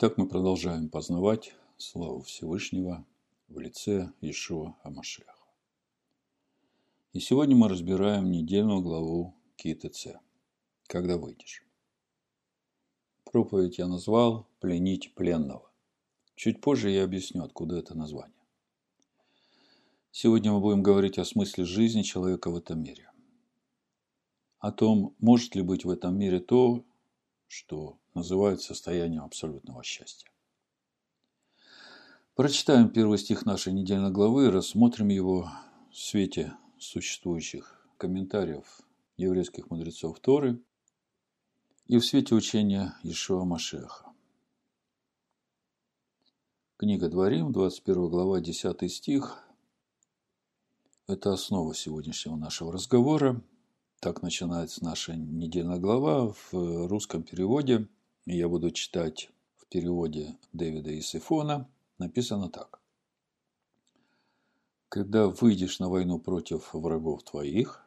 Итак, мы продолжаем познавать славу Всевышнего в лице Ишуа Амашеха. И сегодня мы разбираем недельную главу КИТЦ «Когда выйдешь». Проповедь я назвал «Пленить пленного». Чуть позже я объясню, откуда это название. Сегодня мы будем говорить о смысле жизни человека в этом мире. О том, может ли быть в этом мире то, что называют состоянием абсолютного счастья. Прочитаем первый стих нашей недельной главы и рассмотрим его в свете существующих комментариев еврейских мудрецов Торы и в свете учения Ишуа Машеха. Книга Дворим, 21 глава, 10 стих. Это основа сегодняшнего нашего разговора. Так начинается наша недельная глава в русском переводе. Я буду читать в переводе Дэвида Исифона. Написано так. Когда выйдешь на войну против врагов твоих,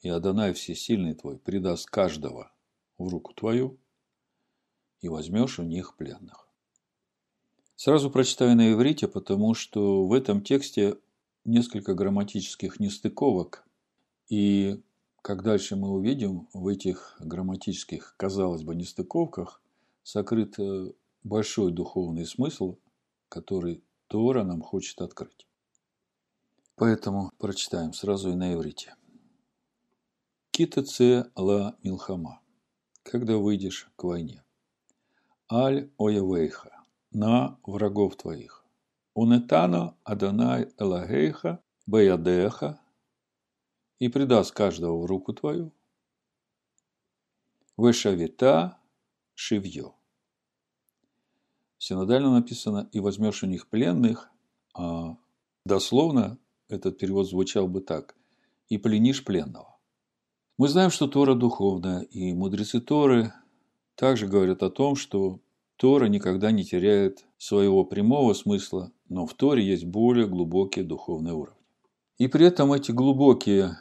и Адонай Всесильный твой предаст каждого в руку твою, и возьмешь у них пленных. Сразу прочитаю на иврите, потому что в этом тексте несколько грамматических нестыковок, и как дальше мы увидим, в этих грамматических, казалось бы, нестыковках сокрыт э, большой духовный смысл, который Тора нам хочет открыть. Поэтому прочитаем сразу и на иврите. Китаце ла милхама. Когда выйдешь к войне. Аль оявейха. На врагов твоих. Унетана Адонай Элагейха Баядеха и предаст каждого в руку твою. Вешавита шивье. Синодально написано «и возьмешь у них пленных», а дословно этот перевод звучал бы так «и пленишь пленного». Мы знаем, что Тора духовная, и мудрецы Торы также говорят о том, что Тора никогда не теряет своего прямого смысла, но в Торе есть более глубокие духовные уровни. И при этом эти глубокие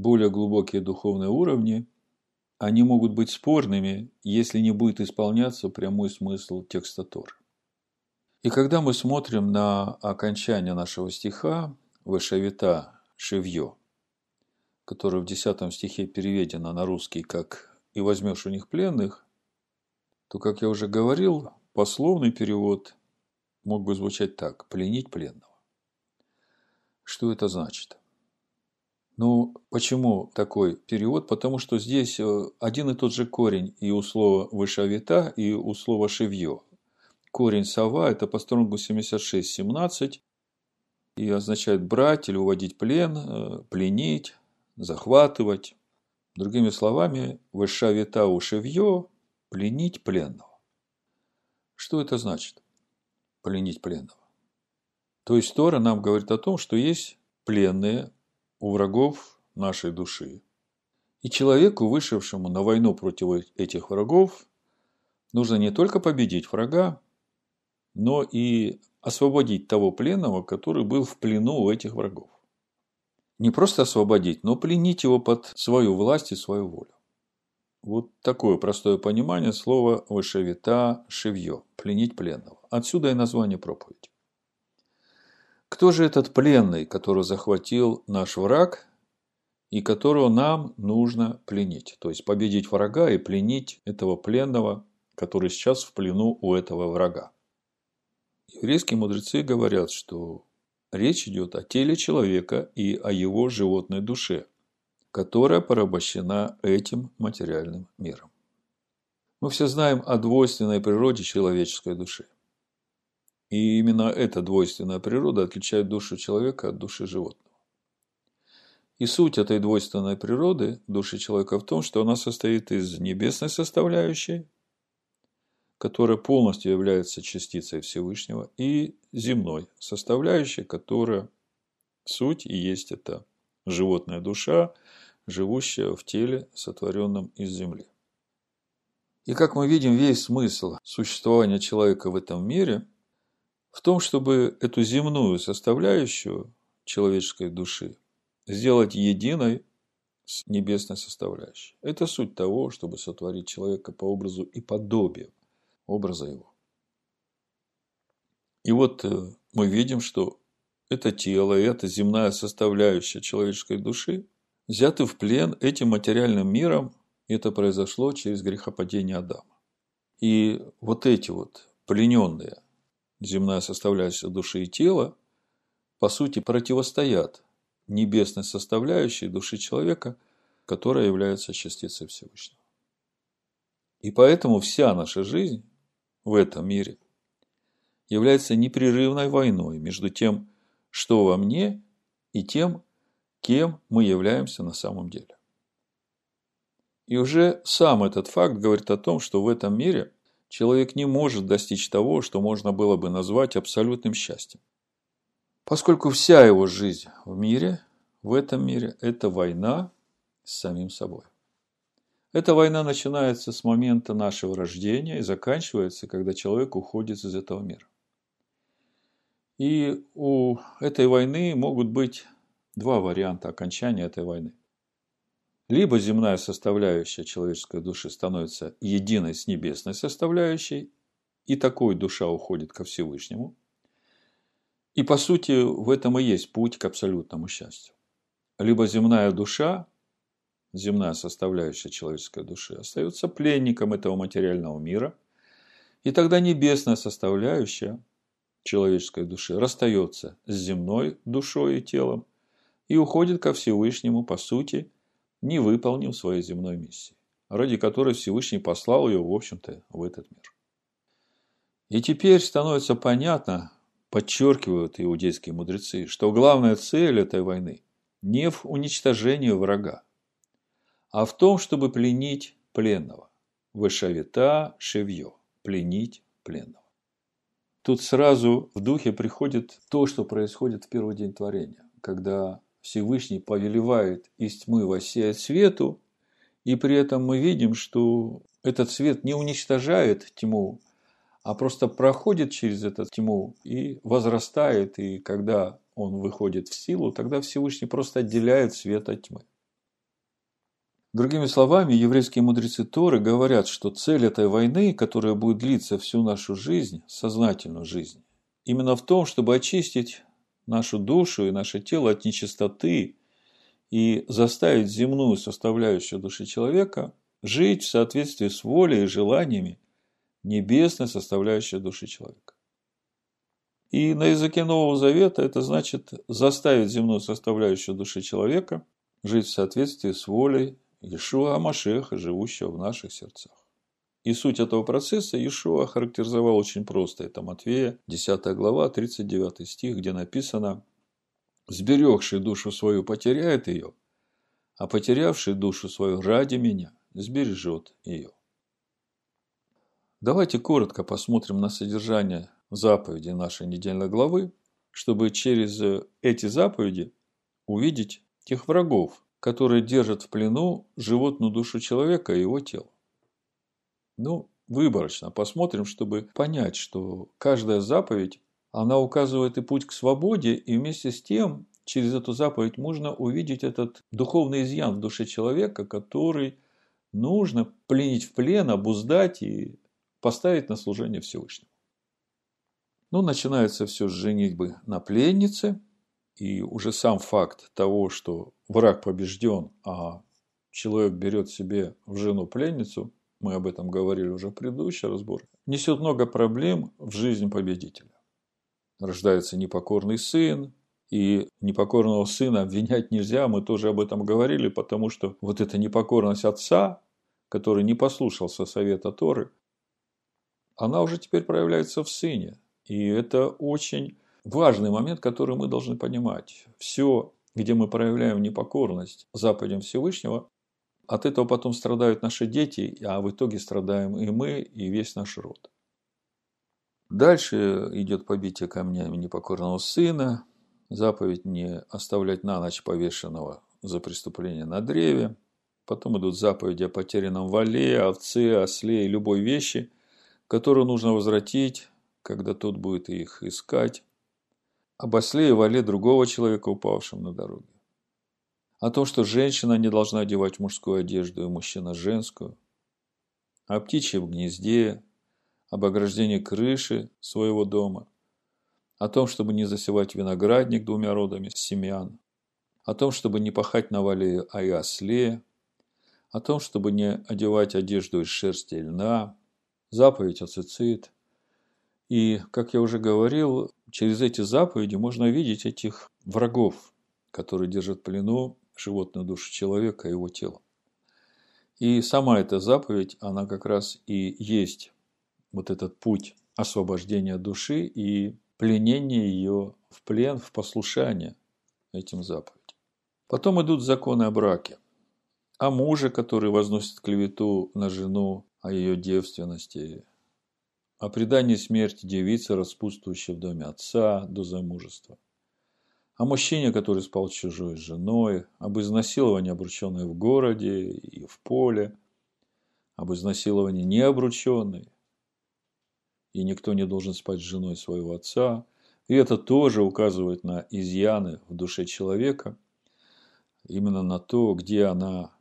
более глубокие духовные уровни, они могут быть спорными, если не будет исполняться прямой смысл текста Тора. И когда мы смотрим на окончание нашего стиха «Вышавита шевье», которое в 10 стихе переведено на русский как «и возьмешь у них пленных», то, как я уже говорил, пословный перевод мог бы звучать так – «пленить пленного». Что это значит? Ну, почему такой перевод? Потому что здесь э, один и тот же корень и у слова «вышавита», и у слова «шевье». Корень «сова» – это по стронгу 76-17 и означает брать или уводить плен, э, пленить, захватывать. Другими словами, «вышавита у шевье» – пленить пленного. Что это значит? Пленить пленного. То есть Тора нам говорит о том, что есть пленные, у врагов нашей души. И человеку, вышедшему на войну против этих врагов, нужно не только победить врага, но и освободить того пленного, который был в плену у этих врагов. Не просто освободить, но пленить его под свою власть и свою волю. Вот такое простое понимание слова «вышевита шевье» – пленить пленного. Отсюда и название проповеди. Кто же этот пленный, который захватил наш враг и которого нам нужно пленить? То есть победить врага и пленить этого пленного, который сейчас в плену у этого врага. Еврейские мудрецы говорят, что речь идет о теле человека и о его животной душе, которая порабощена этим материальным миром. Мы все знаем о двойственной природе человеческой души – и именно эта двойственная природа отличает душу человека от души животного. И суть этой двойственной природы души человека в том, что она состоит из небесной составляющей, которая полностью является частицей Всевышнего, и земной составляющей, которая суть и есть эта животная душа, живущая в теле, сотворенном из земли. И как мы видим, весь смысл существования человека в этом мире – в том, чтобы эту земную составляющую человеческой души сделать единой с небесной составляющей. Это суть того, чтобы сотворить человека по образу и подобию образа его. И вот э, мы видим, что это тело, эта земная составляющая человеческой души взяты в плен этим материальным миром, и это произошло через грехопадение Адама. И вот эти вот плененные земная составляющая души и тела, по сути, противостоят небесной составляющей души человека, которая является частицей Всевышнего. И поэтому вся наша жизнь в этом мире является непрерывной войной между тем, что во мне, и тем, кем мы являемся на самом деле. И уже сам этот факт говорит о том, что в этом мире человек не может достичь того, что можно было бы назвать абсолютным счастьем. Поскольку вся его жизнь в мире, в этом мире, это война с самим собой. Эта война начинается с момента нашего рождения и заканчивается, когда человек уходит из этого мира. И у этой войны могут быть два варианта окончания этой войны. Либо земная составляющая человеческой души становится единой с небесной составляющей, и такой душа уходит ко Всевышнему. И по сути в этом и есть путь к абсолютному счастью. Либо земная душа земная составляющая человеческой души, остается пленником этого материального мира, и тогда небесная составляющая человеческой души расстается с земной душой и телом и уходит ко Всевышнему, по сути, не выполнив своей земной миссии, ради которой Всевышний послал ее, в общем-то, в этот мир. И теперь становится понятно, подчеркивают иудейские мудрецы, что главная цель этой войны не в уничтожении врага, а в том, чтобы пленить пленного. Вышавита шевье. Пленить пленного. Тут сразу в духе приходит то, что происходит в первый день творения, когда Всевышний повелевает из тьмы воссеять свету, и при этом мы видим, что этот свет не уничтожает тьму, а просто проходит через эту тьму и возрастает, и когда он выходит в силу, тогда Всевышний просто отделяет свет от тьмы. Другими словами, еврейские мудрецы Торы говорят, что цель этой войны, которая будет длиться всю нашу жизнь, сознательную жизнь, именно в том, чтобы очистить нашу душу и наше тело от нечистоты и заставить земную составляющую души человека жить в соответствии с волей и желаниями небесной составляющей души человека. И на языке Нового Завета это значит заставить земную составляющую души человека жить в соответствии с волей Иешуа Машеха, живущего в наших сердцах. И суть этого процесса Иешуа характеризовал очень просто. Это Матвея, 10 глава, 39 стих, где написано «Сберегший душу свою потеряет ее, а потерявший душу свою ради меня сбережет ее». Давайте коротко посмотрим на содержание заповеди нашей недельной главы, чтобы через эти заповеди увидеть тех врагов, которые держат в плену животную душу человека и его тело. Ну, выборочно посмотрим, чтобы понять, что каждая заповедь, она указывает и путь к свободе, и вместе с тем через эту заповедь можно увидеть этот духовный изъян в душе человека, который нужно пленить в плен, обуздать и поставить на служение Всевышнему. Ну, начинается все с женитьбы на пленнице – и уже сам факт того, что враг побежден, а человек берет себе в жену пленницу, мы об этом говорили уже в предыдущий разбор, несет много проблем в жизнь победителя. Рождается непокорный сын, и непокорного сына обвинять нельзя, мы тоже об этом говорили, потому что вот эта непокорность отца, который не послушался совета Торы, она уже теперь проявляется в сыне. И это очень важный момент, который мы должны понимать. Все, где мы проявляем непокорность заповедям Всевышнего, от этого потом страдают наши дети, а в итоге страдаем и мы, и весь наш род. Дальше идет побитие камнями непокорного сына, заповедь не оставлять на ночь повешенного за преступление на древе. Потом идут заповеди о потерянном вале, овце, осле и любой вещи, которую нужно возвратить, когда тот будет их искать об осле и вале другого человека, упавшем на дороге. О том, что женщина не должна одевать мужскую одежду и мужчина женскую. О птичьем гнезде, об ограждении крыши своего дома. о том, чтобы не засевать виноградник двумя родами семян, о том, чтобы не пахать на вале а и осле, о том, чтобы не одевать одежду из шерсти и льна, заповедь о цицит. И, как я уже говорил, через эти заповеди можно видеть этих врагов, которые держат в плену животную душу человека и его тело. И сама эта заповедь, она как раз и есть вот этот путь освобождения души и пленения ее в плен, в послушание этим заповедям. Потом идут законы о браке. О муже, который возносит клевету на жену, о ее девственности, о предании смерти девицы, распутствующей в доме отца до замужества – о мужчине, который спал с чужой женой, об изнасиловании, обрученной в городе и в поле, об изнасиловании необрученной, и никто не должен спать с женой своего отца. И это тоже указывает на изъяны в душе человека, именно на то, где она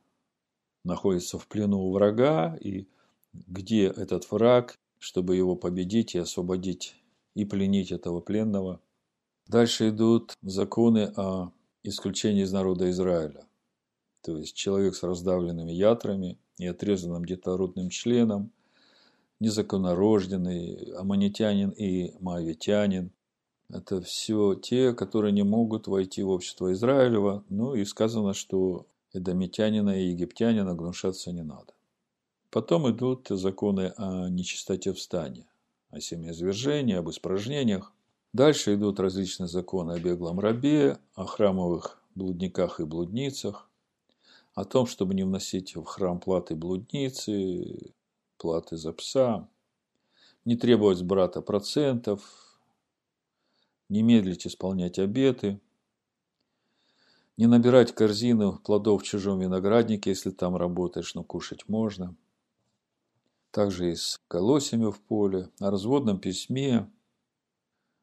находится в плену у врага, и где этот враг, чтобы его победить и освободить и пленить этого пленного – Дальше идут законы о исключении из народа Израиля. То есть человек с раздавленными ятрами и отрезанным детородным членом, незаконнорожденный, аммонитянин и моавитянин. Это все те, которые не могут войти в общество Израилева. Ну и сказано, что эдомитянина и египтянина гнушаться не надо. Потом идут законы о нечистоте в стане, о семяизвержении, об испражнениях. Дальше идут различные законы о беглом рабе, о храмовых блудниках и блудницах, о том, чтобы не вносить в храм платы блудницы, платы за пса, не требовать с брата процентов, не медлить исполнять обеты, не набирать корзину плодов в чужом винограднике, если там работаешь, но кушать можно. Также и с колосьями в поле, о разводном письме,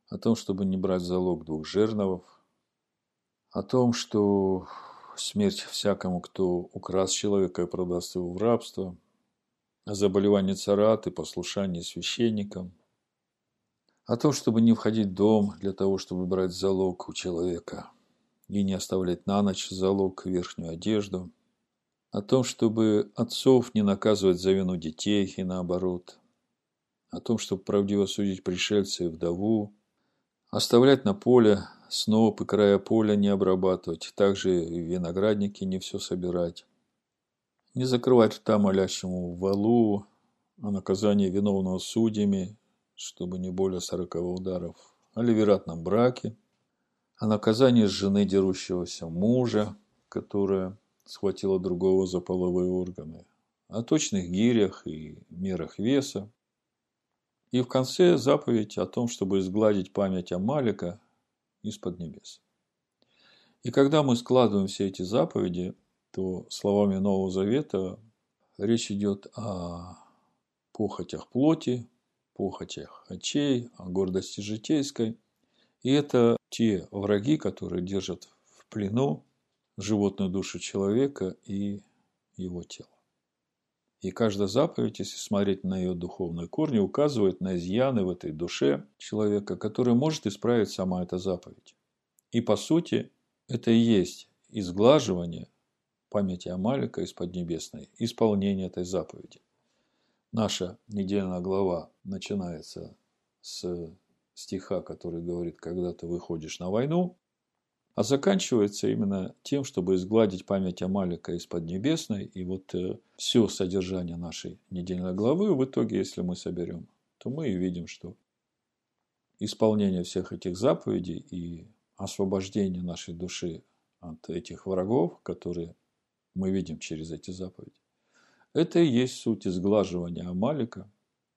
о том, чтобы не брать залог двух жерновов, о том, что смерть всякому, кто украс человека и продаст его в рабство, о заболевании царат и послушании священникам, о том, чтобы не входить в дом для того, чтобы брать залог у человека и не оставлять на ночь залог верхнюю одежду, о том, чтобы отцов не наказывать за вину детей и наоборот, о том, чтобы правдиво судить пришельца и вдову, Оставлять на поле сноп и края поля не обрабатывать, также и виноградники не все собирать. Не закрывать рта молящему валу о наказании виновного судьями, чтобы не более сороковых ударов, о ливератном браке, о наказании жены дерущегося мужа, которая схватила другого за половые органы, о точных гирях и мерах веса, и в конце заповедь о том, чтобы изгладить память Амалика из-под небес. И когда мы складываем все эти заповеди, то словами Нового Завета речь идет о похотях плоти, похотях очей, о гордости житейской. И это те враги, которые держат в плену животную душу человека и его тело. И каждая заповедь, если смотреть на ее духовные корни, указывает на изъяны в этой душе человека, которые может исправить сама эта заповедь. И по сути, это и есть изглаживание памяти Амалика из Поднебесной, исполнение этой заповеди. Наша недельная глава начинается с стиха, который говорит, когда ты выходишь на войну, а заканчивается именно тем, чтобы изгладить память Амалика из Поднебесной. И вот э, все содержание нашей недельной главы в итоге, если мы соберем, то мы и видим, что исполнение всех этих заповедей и освобождение нашей души от этих врагов, которые мы видим через эти заповеди, это и есть суть изглаживания Амалика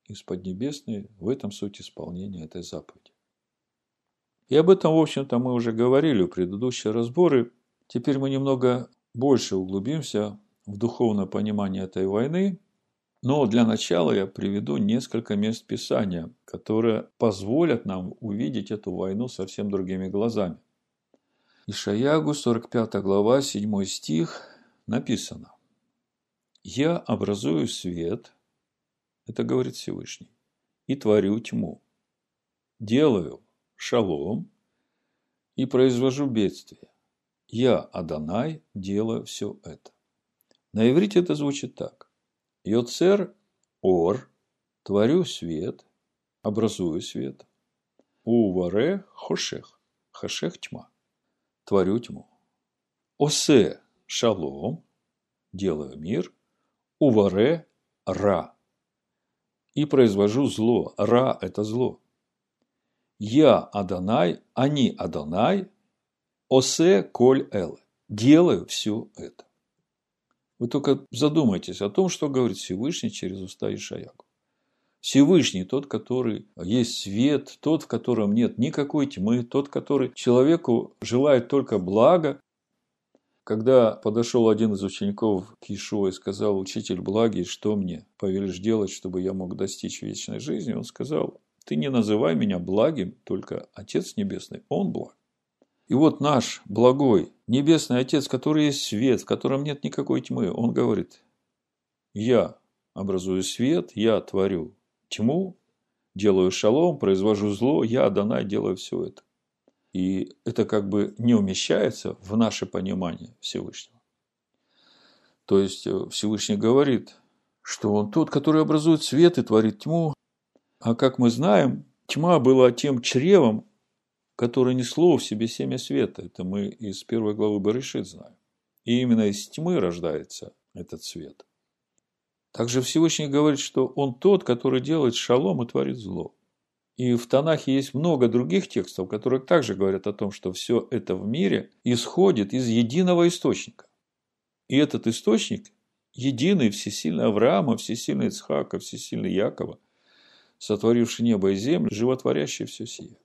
из Поднебесной, в этом суть исполнения этой заповеди. И об этом, в общем-то, мы уже говорили в предыдущие разборы. Теперь мы немного больше углубимся в духовное понимание этой войны. Но для начала я приведу несколько мест Писания, которые позволят нам увидеть эту войну совсем другими глазами. Ишаягу, 45 глава, 7 стих, написано. «Я образую свет, это говорит Всевышний, и творю тьму. Делаю, шалом и произвожу бедствие. Я, Адонай, делаю все это. На иврите это звучит так. Йоцер ор, творю свет, образую свет. Уваре хошех, хошех тьма, творю тьму. Осе шалом, делаю мир. Уваре ра, и произвожу зло. Ра – это зло. Я Адонай, они Адонай, Осе коль эл. Делаю все это. Вы только задумайтесь о том, что говорит Всевышний через уста Ишаяку. Всевышний тот, который есть свет, тот, в котором нет никакой тьмы, тот, который человеку желает только блага. Когда подошел один из учеников к Ишуа и сказал, учитель благий, что мне повелишь делать, чтобы я мог достичь вечной жизни, он сказал, ты не называй меня благим, только Отец Небесный, Он благ. И вот наш благой Небесный Отец, который есть свет, в котором нет никакой тьмы, Он говорит, я образую свет, я творю тьму, делаю шалом, произвожу зло, я, Адонай, делаю все это. И это как бы не умещается в наше понимание Всевышнего. То есть э, Всевышний говорит, что он тот, который образует свет и творит тьму. А как мы знаем, тьма была тем чревом, которое несло в себе семя света. Это мы из первой главы Барышит знаем. И именно из тьмы рождается этот свет. Также Всевышний говорит, что Он тот, который делает шалом и творит зло. И в Танахе есть много других текстов, которые также говорят о том, что все это в мире исходит из единого источника. И этот источник – единый, всесильный Авраама, всесильный Ицхака, всесильный Якова, сотворивший небо и землю, животворящий все сие.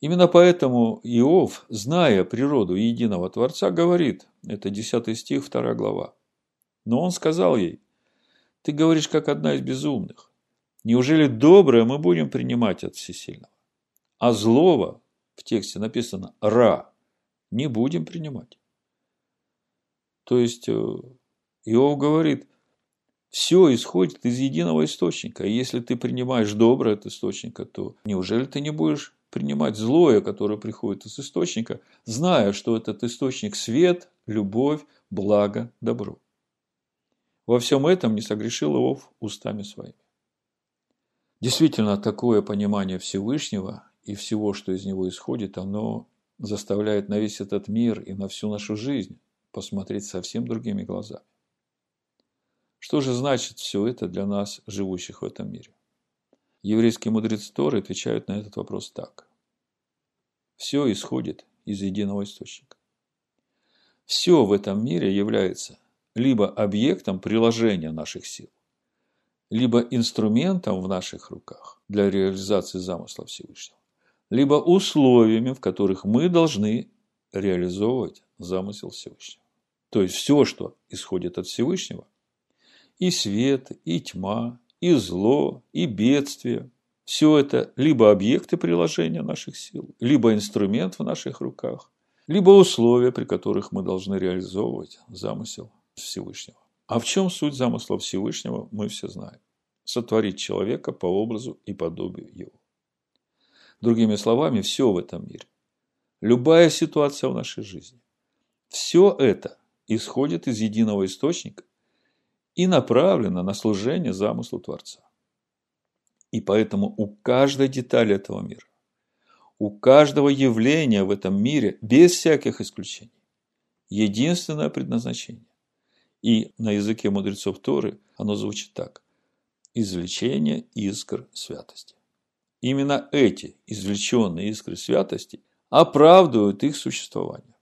Именно поэтому Иов, зная природу единого Творца, говорит, это 10 стих, 2 глава. Но он сказал ей, ты говоришь, как одна из безумных. Неужели доброе мы будем принимать от всесильного? А злого, в тексте написано «ра», не будем принимать. То есть, э, Иов говорит, все исходит из единого источника. И если ты принимаешь доброе от источника, то неужели ты не будешь принимать злое, которое приходит из источника, зная, что этот источник – свет, любовь, благо, добро. Во всем этом не согрешил Иов устами своими. Действительно, такое понимание Всевышнего и всего, что из него исходит, оно заставляет на весь этот мир и на всю нашу жизнь посмотреть совсем другими глазами. Что же значит все это для нас, живущих в этом мире? Еврейские мудрецы Торы отвечают на этот вопрос так. Все исходит из единого источника. Все в этом мире является либо объектом приложения наших сил, либо инструментом в наших руках для реализации замысла Всевышнего, либо условиями, в которых мы должны реализовывать замысел Всевышнего. То есть все, что исходит от Всевышнего, и свет, и тьма, и зло, и бедствие. Все это либо объекты приложения наших сил, либо инструмент в наших руках, либо условия, при которых мы должны реализовывать замысел Всевышнего. А в чем суть замысла Всевышнего, мы все знаем. Сотворить человека по образу и подобию его. Другими словами, все в этом мире, любая ситуация в нашей жизни, все это исходит из единого источника и направлена на служение замыслу Творца. И поэтому у каждой детали этого мира, у каждого явления в этом мире, без всяких исключений, единственное предназначение. И на языке мудрецов Торы оно звучит так. Извлечение искр святости. Именно эти извлеченные искры святости оправдывают их существование.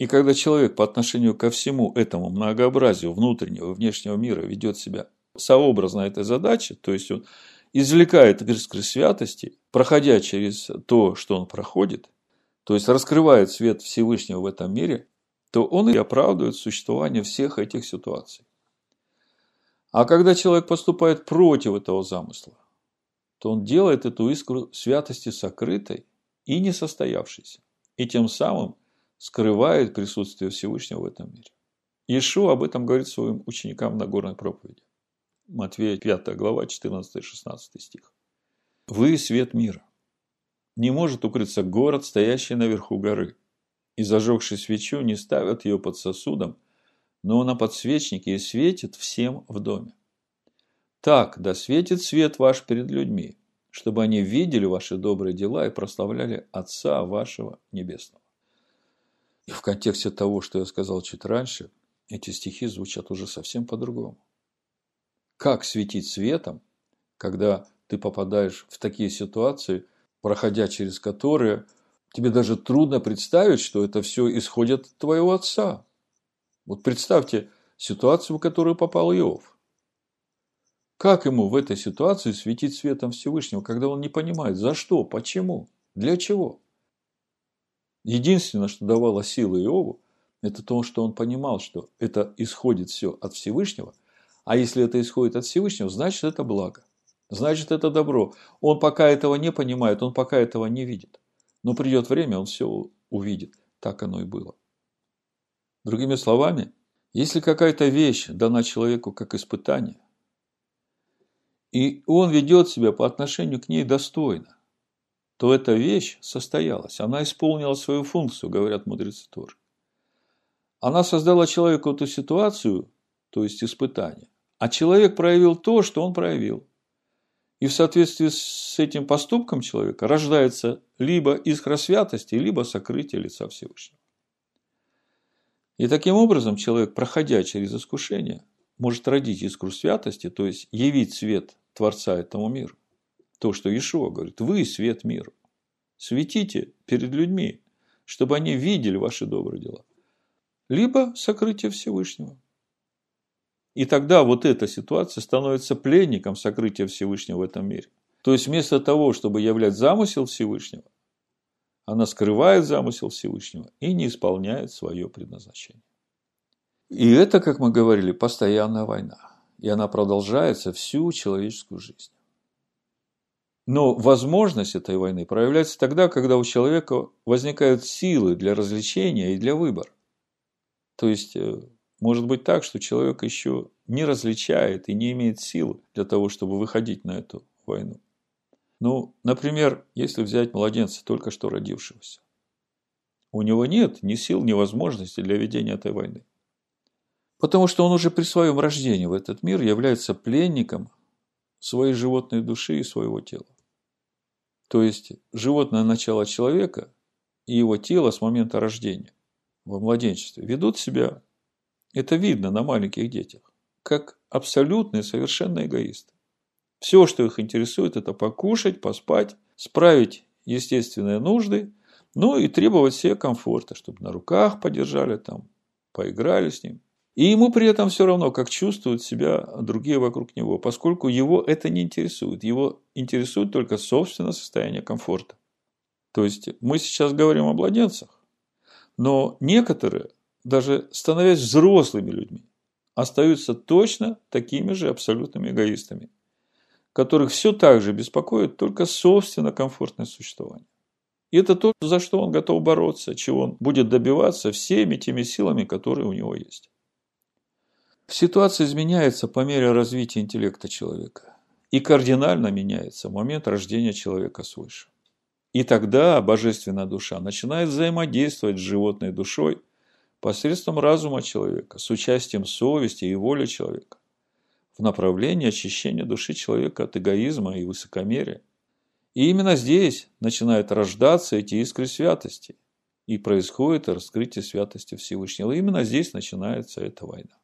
И когда человек по отношению ко всему этому многообразию внутреннего и внешнего мира ведет себя сообразно этой задаче, то есть он извлекает искры святости, проходя через то, что он проходит, то есть раскрывает свет Всевышнего в этом мире, то он и оправдывает существование всех этих ситуаций. А когда человек поступает против этого замысла, то он делает эту искру святости сокрытой и несостоявшейся. И тем самым скрывает присутствие Всевышнего в этом мире. Иешуа об этом говорит своим ученикам на горной проповеди. Матвея 5 глава 14-16 стих. Вы свет мира. не может укрыться город, стоящий наверху горы. И зажегший свечу не ставят ее под сосудом, но на подсвечнике и светит всем в доме. Так, да светит свет ваш перед людьми, чтобы они видели ваши добрые дела и прославляли Отца вашего Небесного. И в контексте того, что я сказал чуть раньше, эти стихи звучат уже совсем по-другому. Как светить светом, когда ты попадаешь в такие ситуации, проходя через которые тебе даже трудно представить, что это все исходит от твоего отца. Вот представьте ситуацию, в которую попал Иов. Как ему в этой ситуации светить светом Всевышнего, когда он не понимает, за что, почему, для чего? Единственное, что давало силы Иову, это то, что он понимал, что это исходит все от Всевышнего, а если это исходит от Всевышнего, значит это благо, значит это добро. Он пока этого не понимает, он пока этого не видит. Но придет время, он все увидит. Так оно и было. Другими словами, если какая-то вещь дана человеку как испытание, и он ведет себя по отношению к ней достойно, то эта вещь состоялась, она исполнила свою функцию, говорят мудрецы тоже. Она создала человеку эту ситуацию, то есть испытание, а человек проявил то, что он проявил. И в соответствии с этим поступком человека рождается либо искра святости, либо сокрытие лица Всевышнего. И таким образом человек, проходя через искушение, может родить искру святости, то есть явить свет Творца этому миру. То, что Ишуа говорит, вы свет миру. Светите перед людьми, чтобы они видели ваши добрые дела. Либо сокрытие Всевышнего. И тогда вот эта ситуация становится пленником сокрытия Всевышнего в этом мире. То есть вместо того, чтобы являть замысел Всевышнего, она скрывает замысел Всевышнего и не исполняет свое предназначение. И это, как мы говорили, постоянная война. И она продолжается всю человеческую жизнь. Но возможность этой войны проявляется тогда, когда у человека возникают силы для развлечения и для выбора. То есть, э, может быть так, что человек еще не различает и не имеет сил для того, чтобы выходить на эту войну. Ну, например, если взять младенца, только что родившегося. У него нет ни сил, ни возможности для ведения этой войны. Потому что он уже при своем рождении в этот мир является пленником своей животной души и своего тела. То есть, животное начало человека и его тело с момента рождения во младенчестве ведут себя, это видно на маленьких детях, как абсолютные совершенно эгоисты. Все, что их интересует, это покушать, поспать, справить естественные нужды, ну и требовать себе комфорта, чтобы на руках подержали, там, поиграли с ним. И ему при этом все равно, как чувствуют себя другие вокруг него, поскольку его это не интересует. Его интересует только собственное состояние комфорта. То есть мы сейчас говорим о младенцах, но некоторые, даже становясь взрослыми людьми, остаются точно такими же абсолютными эгоистами – которых все так же беспокоит только собственно комфортное существование. И это то, за что он готов бороться, чего он будет добиваться всеми теми силами, которые у него есть. Ситуация изменяется по мере развития интеллекта человека. И кардинально меняется момент рождения человека свыше. И тогда божественная душа начинает взаимодействовать с животной душой посредством разума человека, с участием совести и воли человека в направлении очищения души человека от эгоизма и высокомерия. И именно здесь начинают рождаться эти искры святости. И происходит раскрытие святости Всевышнего. И именно здесь начинается эта война.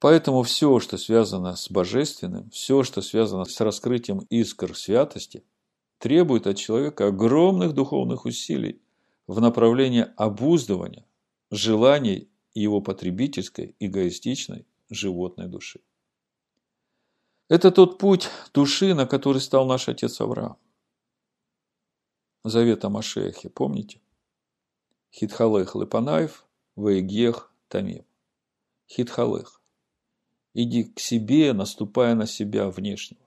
Поэтому все, что связано с божественным, все, что связано с раскрытием искр святости, требует от человека огромных духовных усилий в направлении обуздывания желаний его потребительской, эгоистичной животной души. Это тот путь души, на который стал наш отец Авраам. Завет о Машехе, помните? Хитхалех Лепанаев, Вейгех Тамим. Хитхалех. Иди к себе, наступая на себя внешнего.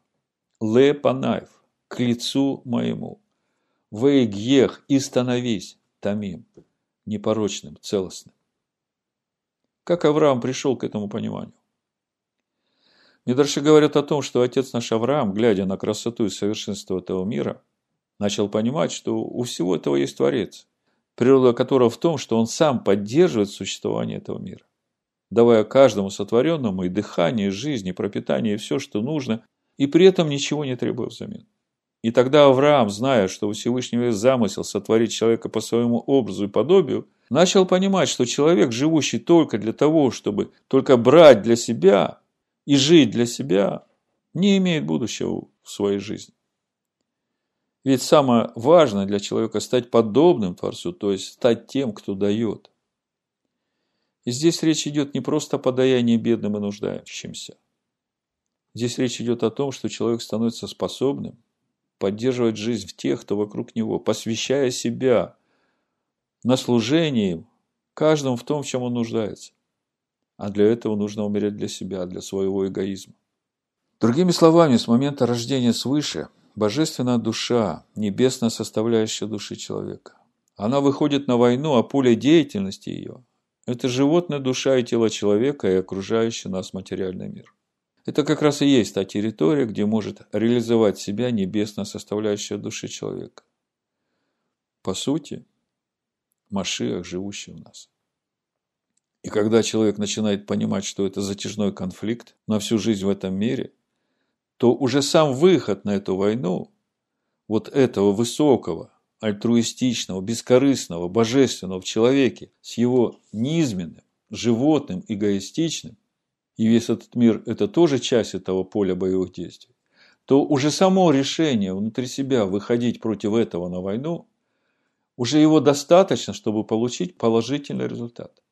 Лепанаев, к лицу моему. Вейгех, и становись Тамим, непорочным, целостным. Как Авраам пришел к этому пониманию? Мидраши говорят о том, что отец наш Авраам, глядя на красоту и совершенство этого мира, начал понимать, что у всего этого есть Творец, природа которого в том, что он сам поддерживает существование этого мира, давая каждому сотворенному и дыхание, и жизнь, и пропитание, и все, что нужно, и при этом ничего не требуя взамен. И тогда Авраам, зная, что у Всевышнего есть замысел сотворить человека по своему образу и подобию, начал понимать, что человек, живущий только для того, чтобы только брать для себя и жить для себя, не имеет будущего в своей жизни. Ведь самое важное для человека стать подобным Творцу, то есть стать тем, кто дает. И здесь речь идет не просто о подаянии бедным и нуждающимся. Здесь речь идет о том, что человек становится способным поддерживать жизнь в тех, кто вокруг него, посвящая себя на служение каждому в том, в чем он нуждается. А для этого нужно умереть для себя, для своего эгоизма. Другими словами, с момента рождения свыше божественная душа, небесная составляющая души человека. Она выходит на войну, а поле деятельности ее – это животная душа и тело человека и окружающий нас материальный мир. Это как раз и есть та территория, где может реализовать себя небесная составляющая души человека. По сути, Машиах, живущий в нас. И когда человек начинает понимать, что это затяжной конфликт на всю жизнь в этом мире, то уже сам выход на эту войну, вот этого высокого, альтруистичного, бескорыстного, божественного в человеке с его низменным, животным, эгоистичным, и весь этот мир – это тоже часть этого поля боевых действий, то уже само решение внутри себя выходить против этого на войну, уже его достаточно, чтобы получить положительный результат.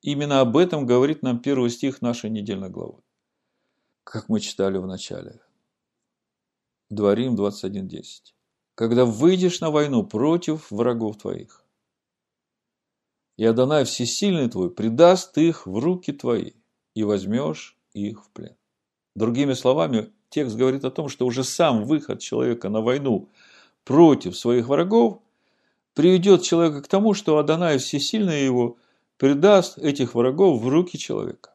Именно об этом говорит нам первый стих нашей недельной главы как мы читали в начале. Дворим 21.10. Когда выйдешь на войну против врагов твоих, и Адонай Всесильный твой предаст их в руки твои, и возьмешь их в плен. Другими словами, текст говорит о том, что уже сам выход человека на войну против своих врагов приведет человека к тому, что Адонай Всесильный его предаст этих врагов в руки человека.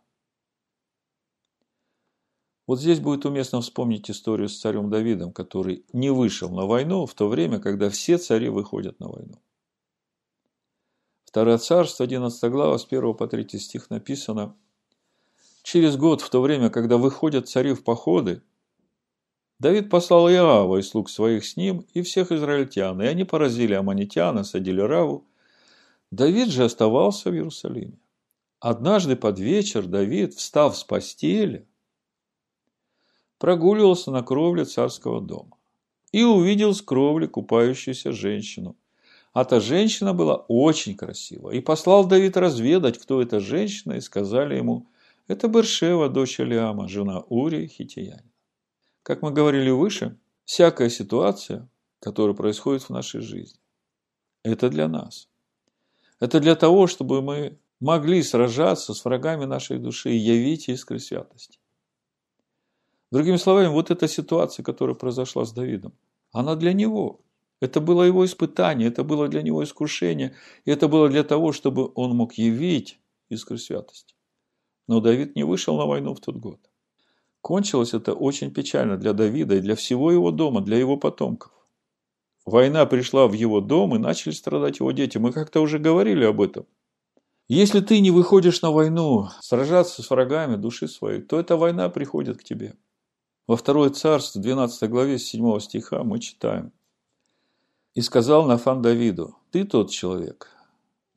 Вот здесь будет уместно вспомнить историю с царем Давидом, который не вышел на войну в то время, когда все цари выходят на войну. Второе царство, 11 глава, с 1 по 3 стих написано. Через год, в то время, когда выходят цари в походы, Давид послал Иава и слуг своих с ним и всех израильтян, и они поразили аманитян, осадили Раву. Давид же оставался в Иерусалиме. Однажды под вечер Давид, встав с постели, прогуливался на кровле царского дома и увидел с кровли купающуюся женщину. А та женщина была очень красива. И послал Давид разведать, кто эта женщина, и сказали ему, это Бершева, дочь Алиама, жена Ури Хитиянина. Как мы говорили выше, всякая ситуация, которая происходит в нашей жизни, это для нас. Это для того, чтобы мы могли сражаться с врагами нашей души и явить искры святости. Другими словами, вот эта ситуация, которая произошла с Давидом, она для него. Это было его испытание, это было для него искушение, и это было для того, чтобы он мог явить искры святости. Но Давид не вышел на войну в тот год. Кончилось это очень печально для Давида и для всего его дома, для его потомков. Война пришла в его дом, и начали страдать его дети. Мы как-то уже говорили об этом. Если ты не выходишь на войну, сражаться с врагами души своей, то эта война приходит к тебе. Во второе царство, 12 главе, 7 стиха мы читаем. «И сказал Нафан Давиду, ты тот человек,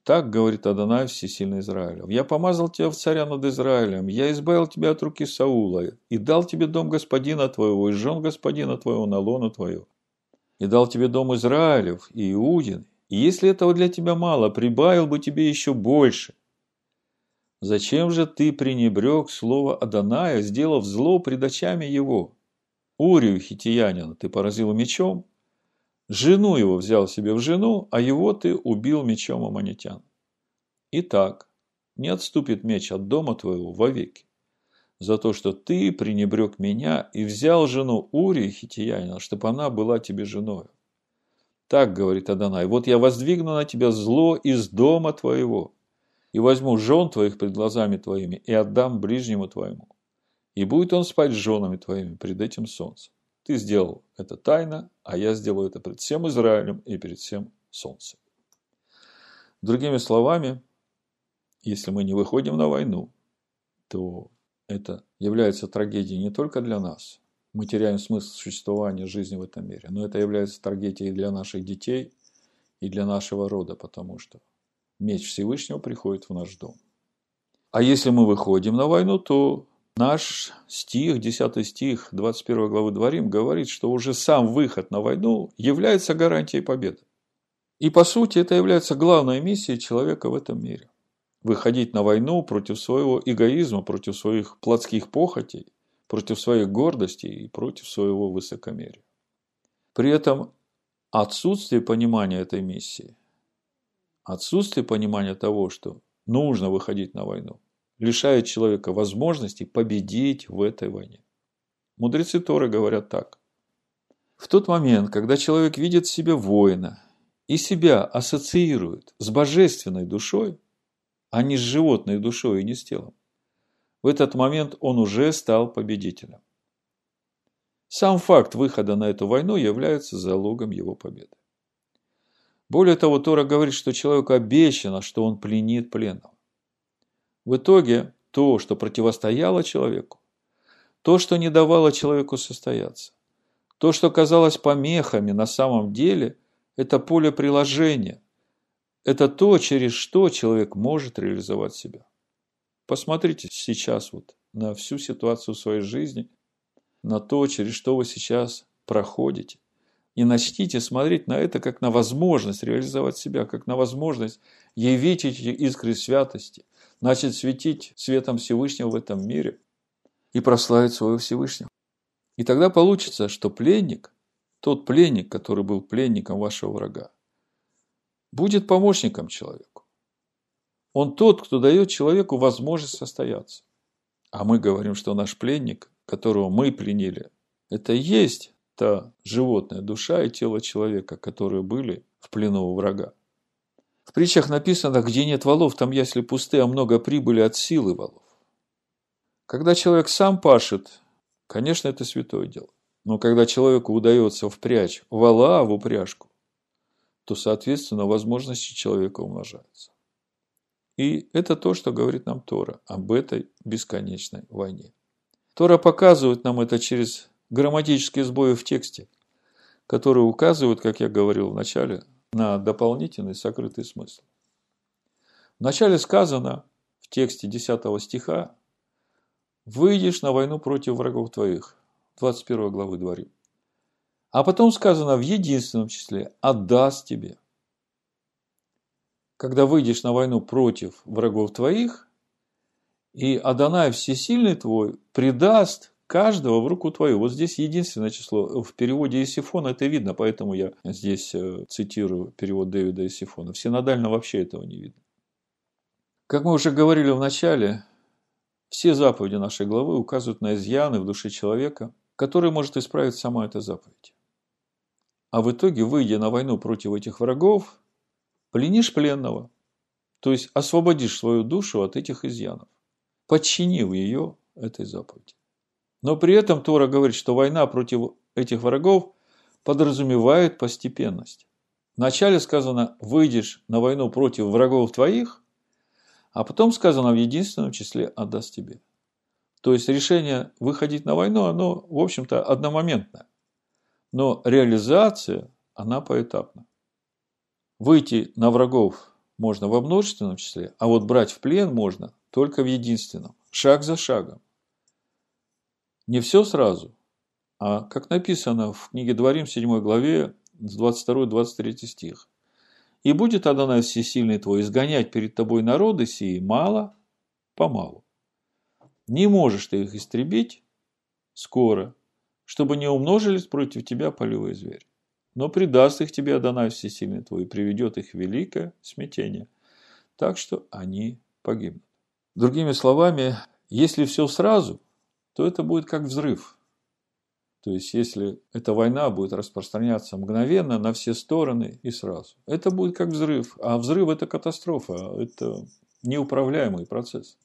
так говорит Адонай Всесильный Израилев. Я помазал тебя в царя над Израилем, я избавил тебя от руки Саула, и дал тебе дом господина твоего, и жен господина твоего на лону твою. И дал тебе дом Израилев и Иудин, и если этого для тебя мало, прибавил бы тебе еще больше – Зачем же ты пренебрег слово Аданая, сделав зло пред очами его? Урию хитиянина ты поразил мечом, жену его взял себе в жену, а его ты убил мечом аманитян. Итак, не отступит меч от дома твоего вовеки, за то, что ты пренебрег меня и взял жену Урии хитиянина, чтобы она была тебе женою. Так говорит Адонай, вот я воздвигну на тебя зло из дома твоего, и возьму жен твоих пред глазами твоими, и отдам ближнему твоему. И будет он спать с женами твоими пред этим солнцем. Ты сделал это тайно, а я сделаю это перед всем Израилем и перед всем солнцем. Другими словами, если мы не выходим на войну, то это является трагедией не только для нас, мы теряем смысл существования жизни в этом мире, но это является трагедией для наших детей и для нашего рода, потому что меч Всевышнего приходит в наш дом. А если мы выходим на войну, то наш стих, 10 стих 21 главы Дворим, говорит, что уже сам выход на войну является гарантией победы. И по сути это является главной миссией человека в этом мире. Выходить на войну против своего эгоизма, против своих плотских похотей, против своей гордости и против своего высокомерия. При этом отсутствие понимания этой миссии, отсутствие понимания того, что нужно выходить на войну, лишает человека возможности победить в этой войне. Мудрецы Торы говорят так. В тот момент, когда человек видит в себе воина и себя ассоциирует с божественной душой, а не с животной душой и не с телом, в этот момент он уже стал победителем. Сам факт выхода на эту войну является залогом его победы. Более того, Тора говорит, что человеку обещано, что он пленит пленного. В итоге то, что противостояло человеку, то, что не давало человеку состояться, то, что казалось помехами, на самом деле – это поле приложения. Это то, через что человек может реализовать себя. Посмотрите сейчас вот на всю ситуацию своей жизни, на то, через что вы сейчас проходите. И начните смотреть на это как на возможность реализовать себя, как на возможность явить эти искры святости – начать светить светом Всевышнего в этом мире и прославить своего Всевышнего. И тогда получится, что пленник, тот пленник, который был пленником вашего врага, будет помощником человеку. Он тот, кто дает человеку возможность состояться. А мы говорим, что наш пленник, которого мы пленили, это и есть та животная душа и тело человека, которые были в плену у врага. В притчах написано, где нет валов, там ясли пустые, а много прибыли от силы валов. Когда человек сам пашет, конечно, это святое дело. Но когда человеку удается впрячь вала в упряжку, то, соответственно, возможности человека умножаются. И это то, что говорит нам Тора об этой бесконечной войне. Тора показывает нам это через грамматические сбои в тексте, которые указывают, как я говорил в начале, на дополнительный сокрытый смысл. Вначале сказано в тексте 10 стиха «Выйдешь на войну против врагов твоих» 21 главы Дворим. А потом сказано в единственном числе «отдаст тебе». Когда выйдешь на войну против врагов твоих, и Адонай Всесильный твой предаст каждого в руку твою. Вот здесь единственное число. В переводе Исифона это видно, поэтому я здесь э, цитирую перевод Дэвида Исифона. В синодально вообще этого не видно. Как мы уже говорили в начале, все заповеди нашей главы указывают на изъяны в душе человека, которые может исправить сама эта заповедь. А в итоге, выйдя на войну против этих врагов, пленишь пленного, то есть освободишь свою душу от этих изъянов, подчинив ее этой заповеди. Но при этом Тора говорит, что война против этих врагов подразумевает постепенность. Вначале сказано, выйдешь на войну против врагов твоих, а потом сказано в единственном числе отдаст тебе. То есть решение выходить на войну, оно, в общем-то, одномоментное. Но реализация, она поэтапна. Выйти на врагов можно во множественном числе, а вот брать в плен можно только в единственном, шаг за шагом. Не все сразу, а как написано в книге Дворим 7 главе с 22-23 стих. «И будет Адонай всесильный твой изгонять перед тобой народы сии мало, помалу. Не можешь ты их истребить скоро, чтобы не умножились против тебя полевые звери. Но предаст их тебе Адонай всесильный твой и приведет их в великое смятение, так что они погибнут. Другими словами, если все сразу, то это будет как взрыв. То есть, если эта война будет распространяться мгновенно на все стороны и сразу, это будет как взрыв. А взрыв – это катастрофа, это неуправляемый процесс.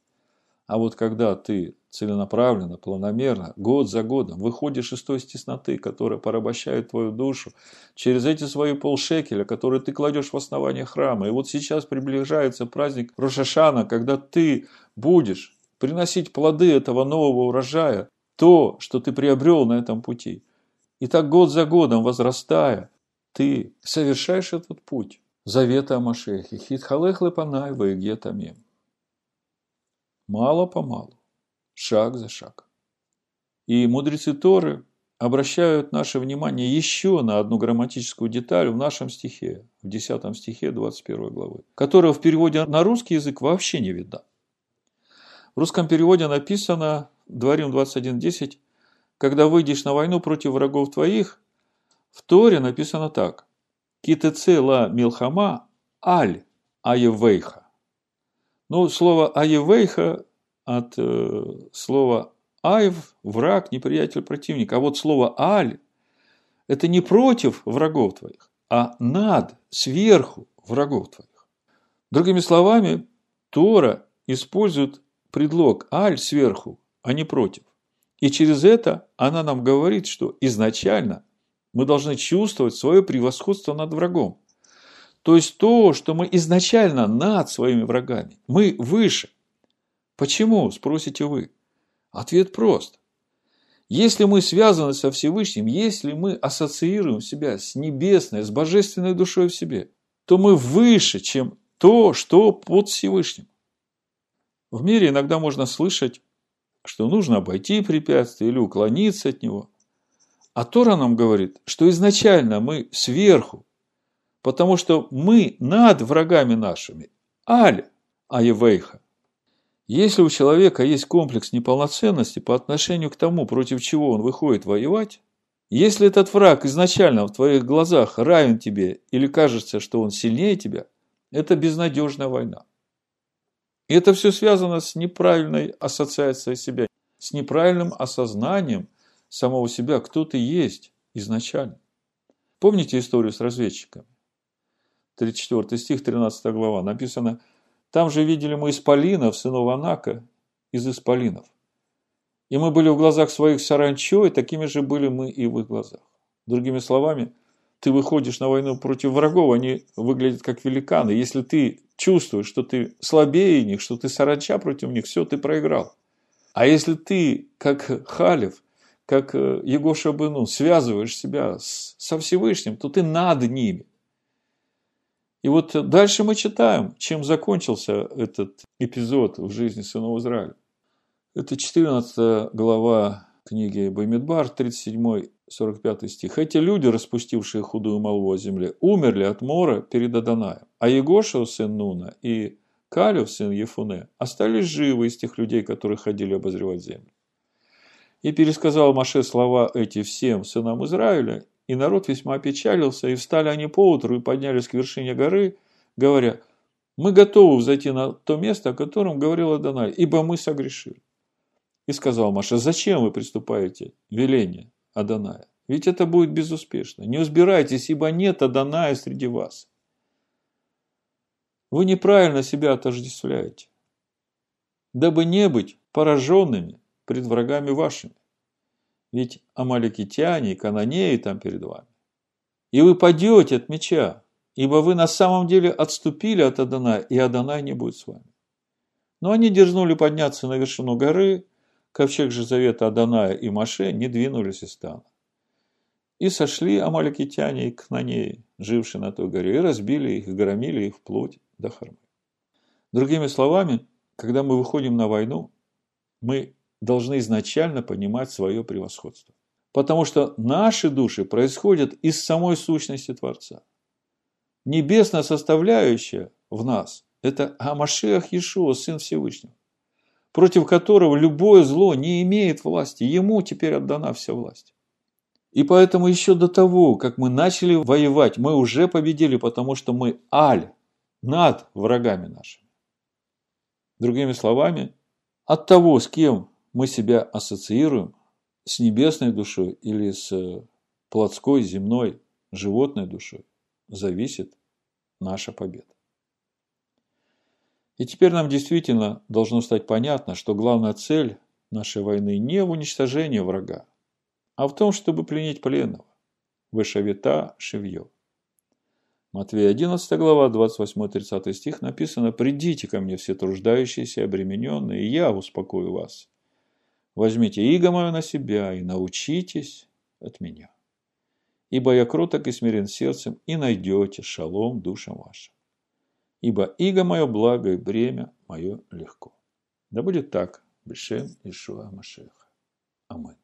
А вот когда ты целенаправленно, планомерно, год за годом выходишь из той стесноты, которая порабощает твою душу, через эти свои полшекеля, которые ты кладешь в основание храма. И вот сейчас приближается праздник Рошашана, когда ты будешь приносить плоды этого нового урожая, то, что ты приобрел на этом пути. И так год за годом, возрастая, ты совершаешь этот путь завета о Машехе. Хитхалех лепанай ваегетамим. Мало-помалу, шаг за шагом. И мудрецы Торы обращают наше внимание еще на одну грамматическую деталь в нашем стихе, в 10 стихе 21 главы, которая в переводе на русский язык вообще не видна. В русском переводе написано, Дворим 21.10, когда выйдешь на войну против врагов твоих, в Торе написано так. Китеце ла милхама аль аевейха. Ну, слово аевейха от э, слова айв – враг, неприятель, противник. А вот слово аль – это не против врагов твоих, а над, сверху врагов твоих. Другими словами, Тора использует предлог аль сверху, а не против. И через это она нам говорит, что изначально мы должны чувствовать свое превосходство над врагом. То есть то, что мы изначально над своими врагами. Мы выше. Почему, спросите вы? Ответ прост. Если мы связаны со Всевышним, если мы ассоциируем себя с небесной, с божественной душой в себе, то мы выше, чем то, что под Всевышним. В мире иногда можно слышать, что нужно обойти препятствие или уклониться от него. А Тора нам говорит, что изначально мы сверху, потому что мы над врагами нашими. Аль Аевейха. Если у человека есть комплекс неполноценности по отношению к тому, против чего он выходит воевать, если этот враг изначально в твоих глазах равен тебе или кажется, что он сильнее тебя, это безнадежная война. И это все связано с неправильной ассоциацией себя, с неправильным осознанием самого себя, кто ты есть изначально. Помните историю с разведчиками? 34 стих, 13 глава. Написано, там же видели мы исполинов, сынов Анака, из исполинов. И мы были в глазах своих саранчо, и такими же были мы и в их глазах. Другими словами, ты выходишь на войну против врагов, они выглядят как великаны. Если ты чувствуешь, что ты слабее них, что ты саранча против них, все, ты проиграл. А если ты, как Халев, как э, Егоша Быну, связываешь себя с, со Всевышним, то ты над ними. И вот дальше мы читаем, чем закончился этот эпизод в жизни сынов Израиля. Это 14 глава книги Баймидбар, 37-45 стих. Эти люди, распустившие худую молву о земле, умерли от мора перед Адонаем. А Егоша, сын Нуна, и Калев, сын Ефуне, остались живы из тех людей, которые ходили обозревать землю. И пересказал Маше слова эти всем сынам Израиля, и народ весьма опечалился, и встали они поутру и поднялись к вершине горы, говоря, мы готовы взойти на то место, о котором говорил Адонай, ибо мы согрешили. И сказал Маша, зачем вы приступаете веление Адоная? Ведь это будет безуспешно. Не узбирайтесь, ибо нет Адоная среди вас. Вы неправильно себя отождествляете, дабы не быть пораженными пред врагами вашими. Ведь амаликитяне и канонеи там перед вами. И вы падете от меча, ибо вы на самом деле отступили от Адана, и Адонай не будет с вами. Но они дерзнули подняться на вершину горы, ковчег же завета Аданая и Маше не двинулись из стана. И сошли амаликитяне и кнанеи, жившие на той горе, и разбили их, и громили их вплоть до Хармы. Другими словами, когда мы выходим на войну, мы должны изначально понимать свое превосходство. Потому что наши души происходят из самой сущности Творца. Небесная составляющая в нас – это Амашех Иешуа, Сын Всевышнего, против которого любое зло не имеет власти. Ему теперь отдана вся власть. И поэтому еще до того, как мы начали воевать, мы уже победили, потому что мы аль, над врагами нашими. Другими словами, от того, с кем мы себя ассоциируем с небесной душой или с плотской, земной, животной душой, зависит наша победа. И теперь нам действительно должно стать понятно, что главная цель нашей войны не в уничтожении врага, а в том, чтобы пленить пленного. Вышавита шевье. Матвея 11 глава, 28-30 стих написано «Придите ко мне все труждающиеся и обремененные, и я успокою вас. Возьмите иго мое на себя и научитесь от меня. Ибо я кроток и смирен сердцем, и найдете шалом душам вашим. Ибо иго мое благо и бремя мое легко. Да будет так, Бешем Ишуа Машеха. Аминь.